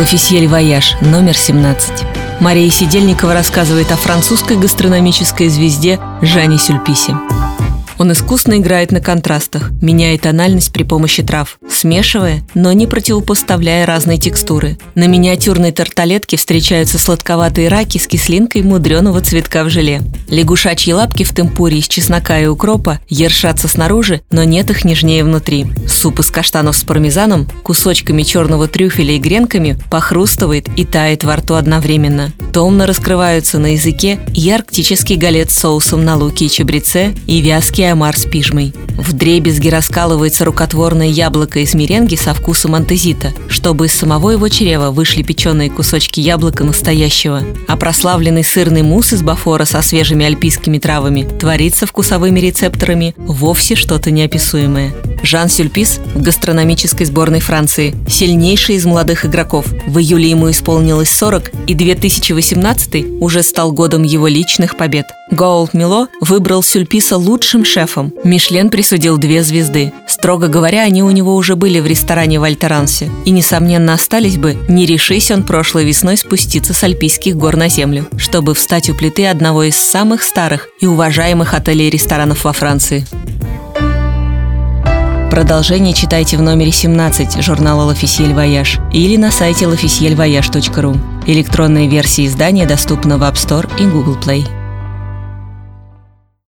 L'Officiel Voyage, номер 17. Мария Сидельникова рассказывает о французской гастрономической звезде Жане Сюльписе. Он искусно играет на контрастах, меняя тональность при помощи трав, смешивая, но не противопоставляя разные текстуры. На миниатюрной тарталетке встречаются сладковатые раки с кислинкой мудреного цветка в желе. Лягушачьи лапки в темпуре из чеснока и укропа ершатся снаружи, но нет их нежнее внутри. Суп из каштанов с пармезаном, кусочками черного трюфеля и гренками похрустывает и тает во рту одновременно. Томно раскрываются на языке и арктический голец с соусом на луке и чабреце и вязкий омар с пижмой. В дребезги раскалывается рукотворное яблоко из меренги со вкусом антезита, чтобы из самого его чрева вышли печеные кусочки яблока настоящего. А прославленный сырный мусс из бафора со свежими альпийскими травами творится вкусовыми рецепторами вовсе что-то неописуемое. Жан Сюльпис в гастрономической сборной Франции, сильнейший из молодых игроков. В июле ему исполнилось 40, и 2018 уже стал годом его личных побед. Гоулд Мило выбрал Сюльписа лучшим шефом. Мишлен присудил две звезды. Строго говоря, они у него уже были в ресторане в Альтерансе. И, несомненно, остались бы, не решись он прошлой весной спуститься с альпийских гор на землю, чтобы встать у плиты одного из самых старых и уважаемых отелей и ресторанов во Франции. Продолжение читайте в номере 17 журнала «L'Officiel Voyage» или на сайте l'officielvoyage.ru. Электронная версия издания доступна в App Store и Google Play.